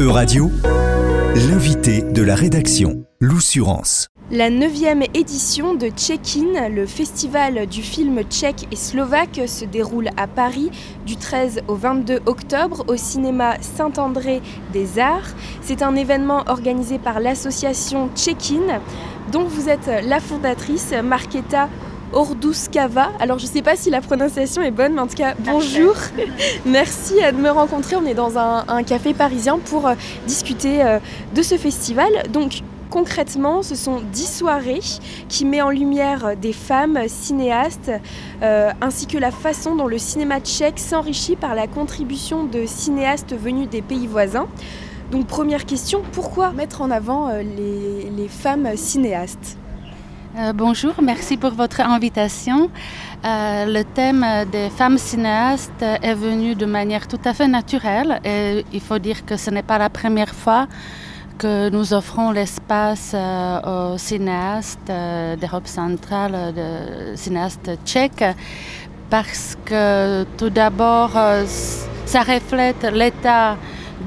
E-Radio, l'invité de la rédaction, l'Oussurance. La neuvième édition de Check-in, le festival du film tchèque et slovaque, se déroule à Paris du 13 au 22 octobre au cinéma Saint-André des Arts. C'est un événement organisé par l'association Check-in, dont vous êtes la fondatrice, Marketa Orduskava. Alors je ne sais pas si la prononciation est bonne, mais en tout cas bonjour. Merci de me rencontrer. On est dans un, café parisien pour euh, discuter euh, de ce festival. Donc concrètement, ce sont dix soirées qui mettent en lumière des femmes cinéastes, euh, ainsi que la façon dont le cinéma tchèque s'enrichit par la contribution de cinéastes venus des pays voisins. Donc première question, pourquoi mettre en avant les femmes cinéastes? Euh, bonjour, merci pour votre invitation. Euh, le thème des femmes cinéastes est venu de manière tout à fait naturelle et il faut dire que ce n'est pas la première fois que nous offrons l'espace euh, aux cinéastes d'Europe centrale, de cinéastes tchèques, parce que tout d'abord, ça reflète l'état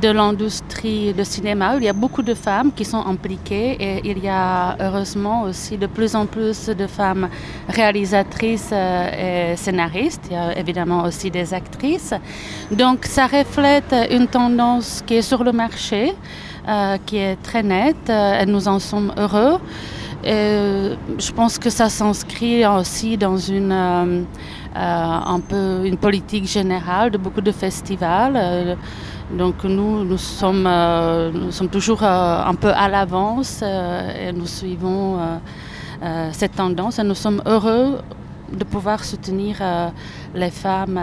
de l'industrie de cinéma. Il y a beaucoup de femmes qui sont impliquées et il y a heureusement aussi de plus en plus de femmes réalisatrices euh, et scénaristes. Il y a évidemment aussi des actrices. Donc ça reflète une tendance qui est sur le marché, euh, qui est très nette euh, et nous en sommes heureux. Et je pense que ça s'inscrit aussi dans une, un peu une politique générale de beaucoup de festivals. Donc nous, nous sommes, euh, nous sommes toujours euh, un peu à l'avance euh, et nous suivons cette tendance et nous sommes heureux de pouvoir soutenir les femmes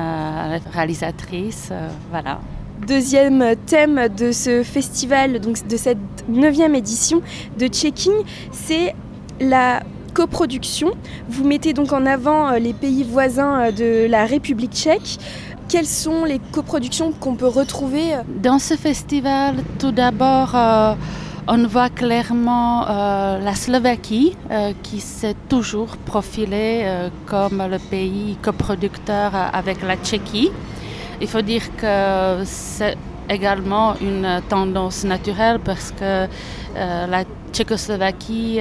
réalisatrices. voilà. Deuxième thème de ce festival, donc de cette neuvième édition de Checking, c'est la coproduction. Vous mettez donc en avant les pays voisins de la République tchèque. Quelles sont les coproductions qu'on peut retrouver Dans ce festival, tout d'abord, euh, on voit clairement euh, la Slovaquie euh, qui s'est toujours profilée comme le pays coproducteur avec la Tchéquie. Il faut dire que c'est également une tendance naturelle parce que la Tchécoslovaquie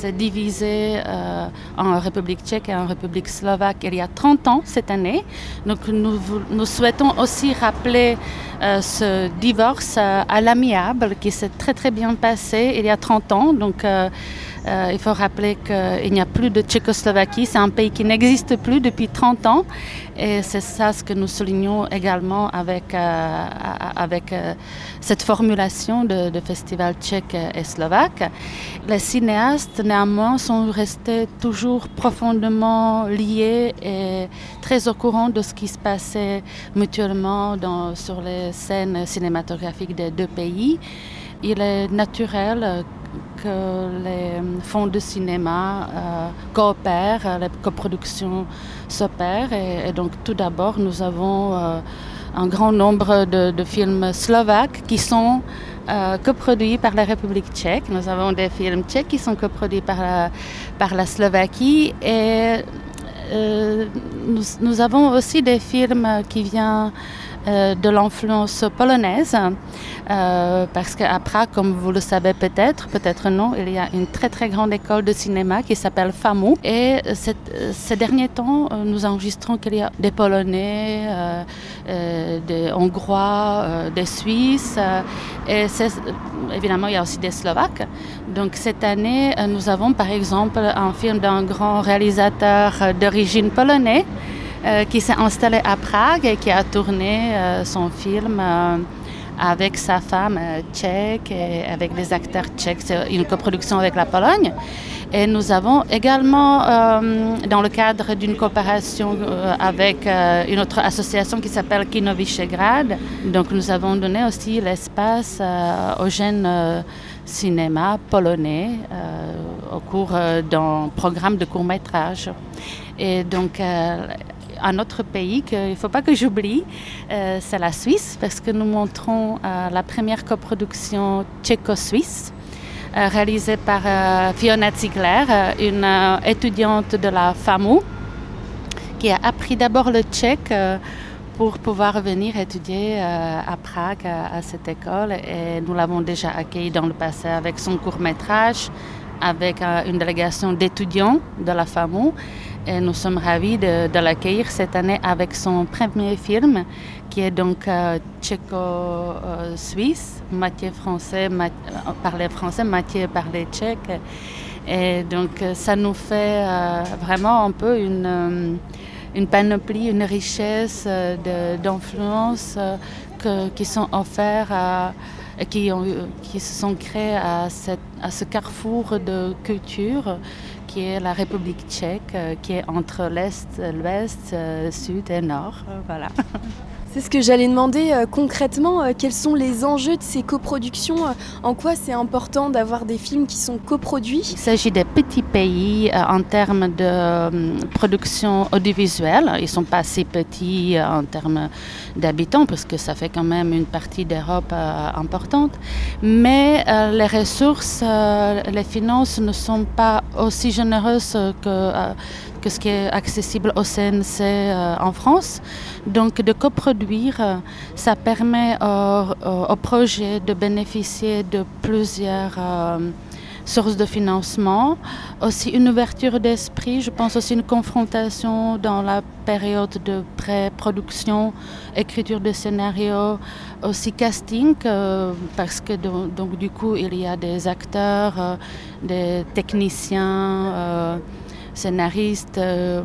s'est divisée euh, en République tchèque et en République slovaque il y a 30 ans cette année. Donc nous, souhaitons aussi rappeler euh, ce divorce euh, à l'amiable qui s'est très très bien passé il y a 30 ans. Donc il faut rappeler qu'il n'y a plus de Tchécoslovaquie, c'est un pays qui n'existe plus depuis 30 ans et c'est ça ce que nous soulignons également avec, avec cette formulation de, de festival tchèque et slovaque. Les cinéastes néanmoins sont restés toujours profondément liés et très au courant de ce qui se passait mutuellement sur les scènes cinématographiques des deux pays. Il est naturel que les fonds de cinéma euh, coopèrent, les coproductions s'opèrent. Et, donc tout d'abord, nous avons euh, un grand nombre de, films slovaques qui sont euh, coproduits par la République tchèque. Nous avons des films tchèques qui sont coproduits par la, par la Slovaquie et euh, nous, avons aussi des films qui viennent euh, de l'influence polonaise, euh, parce Prague, comme vous le savez peut-être, peut-être non, il y a une très très grande école de cinéma qui s'appelle FAMU. Et ces derniers temps, euh, nous enregistrons qu'il y a des Polonais, des Hongrois, des Suisses, et évidemment il y a aussi des Slovaques. Donc cette année, nous avons par exemple un film d'un grand réalisateur d'origine polonaise euh, qui s'est installé à Prague et qui a tourné euh, son film euh, avec sa femme tchèque et avec des acteurs tchèques. C'est une coproduction avec la Pologne. Et nous avons également, dans le cadre d'une coopération avec une autre association qui s'appelle Kino Visegrad, donc nous avons donné aussi l'espace aux jeunes cinéma polonais au cours d'un programme de court métrage. Et donc, un autre pays qu'il ne faut pas que j'oublie, euh, c'est la Suisse, parce que nous montrons euh, la première coproduction tchéco-suisse. Euh, réalisée par Fiona Ziegler, une étudiante de la FAMU, qui a appris d'abord le tchèque pour pouvoir venir étudier à Prague à, cette école et nous l'avons déjà accueilli dans le passé avec son court métrage, avec une délégation d'étudiants de la FAMU et nous sommes ravis de, l'accueillir cette année avec son premier film qui est donc euh, tchéco-suisse, moitié français, parler français, moitié parler tchèque. Et donc ça nous fait vraiment un peu une une panoplie, une richesse euh, d'influences euh, qui sont offertes et qui, se sont créées à, à ce carrefour de culture qui est la République tchèque, euh, qui est entre l'Est, l'Ouest, Sud et Nord. Voilà. C'est ce que j'allais demander euh, concrètement, euh, quels sont les enjeux de ces coproductions euh, En quoi c'est important d'avoir des films qui sont coproduits? Il s'agit des petits pays en termes de production audiovisuelle. Ils ne sont pas assez petits en termes d'habitants parce que ça fait quand même une partie d'Europe importante. Mais les ressources, les finances ne sont pas aussi généreuses que que ce qui est accessible au CNC euh, en France. Donc de coproduire, euh, ça permet au, projet de bénéficier de plusieurs euh, sources de financement, aussi une ouverture d'esprit, je pense aussi une confrontation dans la période de pré-production, écriture de scénario, aussi casting, parce que donc, du coup il y a des acteurs, des techniciens scénaristes euh,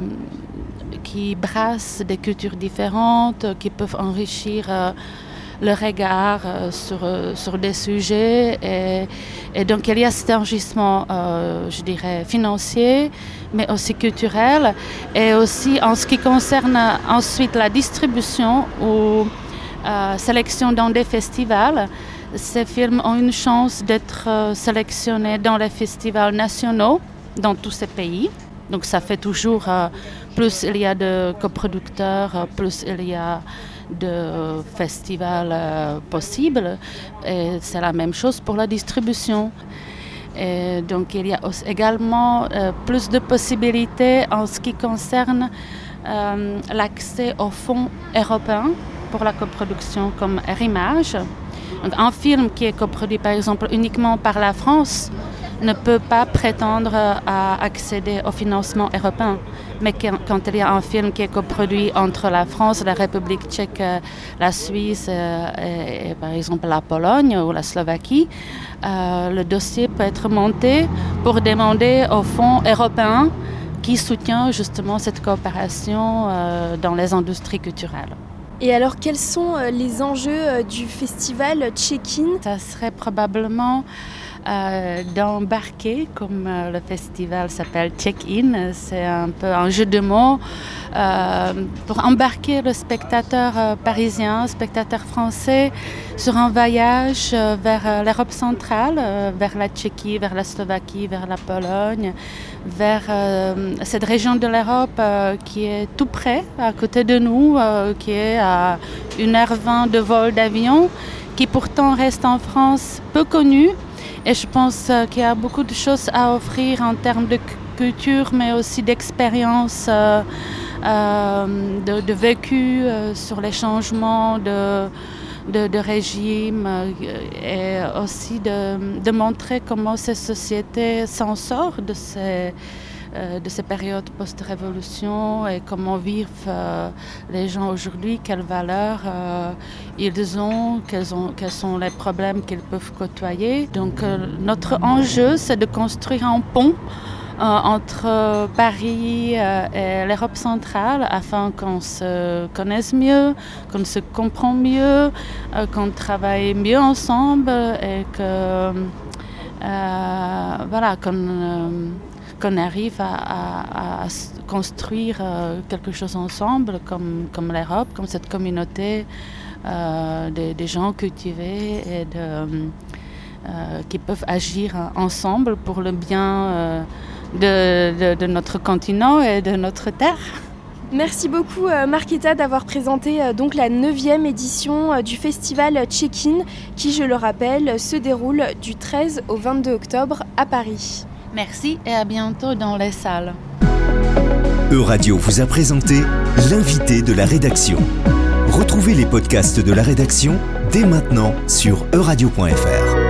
qui brassent des cultures différentes, qui peuvent enrichir euh, le regard euh, sur, sur des sujets. Et, et, donc il y a cet enrichissement, je dirais, financier, mais aussi culturel. Et aussi en ce qui concerne ensuite la distribution ou sélection dans des festivals, ces films ont une chance d'être sélectionnés dans les festivals nationaux dans tous ces pays. Donc ça fait toujours, euh, plus il y a de coproducteurs, euh, plus il y a de festivals euh, possibles. Et c'est la même chose pour la distribution. Donc il y a également plus de possibilités en ce qui concerne l'accès aux fonds européens pour la coproduction comme Rimage. un film qui est coproduit par exemple uniquement par la France ne peut pas prétendre à accéder au financement européen. Mais quand il y a un film qui est coproduit entre la France, la République tchèque, la Suisse euh, et, par exemple la Pologne ou la Slovaquie, euh, le dossier peut être monté pour demander au fonds européen qui soutient justement cette coopération euh, dans les industries culturelles. Et alors, quels sont les enjeux du festival Check-in? Ça serait probablement euh, d'embarquer, comme euh, le festival s'appelle Check-in. C'est un peu un jeu de mots euh, pour embarquer le spectateur parisien, spectateur français, sur un voyage vers l'Europe centrale, vers la Tchéquie, vers la Slovaquie, vers la Pologne, vers cette région de l'Europe qui est tout près, à côté de nous, qui est à 1h20 de vol d'avion, qui pourtant reste en France peu connue et je pense euh, qu'il y a beaucoup de choses à offrir en termes de culture, mais aussi d'expérience, euh, euh, de, vécu sur les changements de, de, régime et aussi de, montrer comment ces sociétés s'en sortent de ces de ces périodes post-révolution et comment vivent euh, les gens aujourd'hui, quelles valeurs euh, ils ont quels, ont, quels sont les problèmes qu'ils peuvent côtoyer. Donc notre enjeu, c'est de construire un pont entre Paris et l'Europe centrale afin qu'on se connaisse mieux, qu'on se comprend mieux, qu'on travaille mieux ensemble et que voilà, qu'on qu'on arrive à, construire euh, quelque chose ensemble, comme, l'Europe, comme cette communauté euh, des, gens cultivés et euh, qui peuvent agir ensemble pour le bien de, notre continent et de notre terre. Merci beaucoup Marquetta d'avoir présenté donc la 9e édition du festival Check-in qui, je le rappelle, se déroule du 13 au 22 octobre à Paris. Merci et à bientôt dans les salles. Euradio vous a présenté l'invité de la rédaction. Retrouvez les podcasts de la rédaction dès maintenant sur euradio.fr.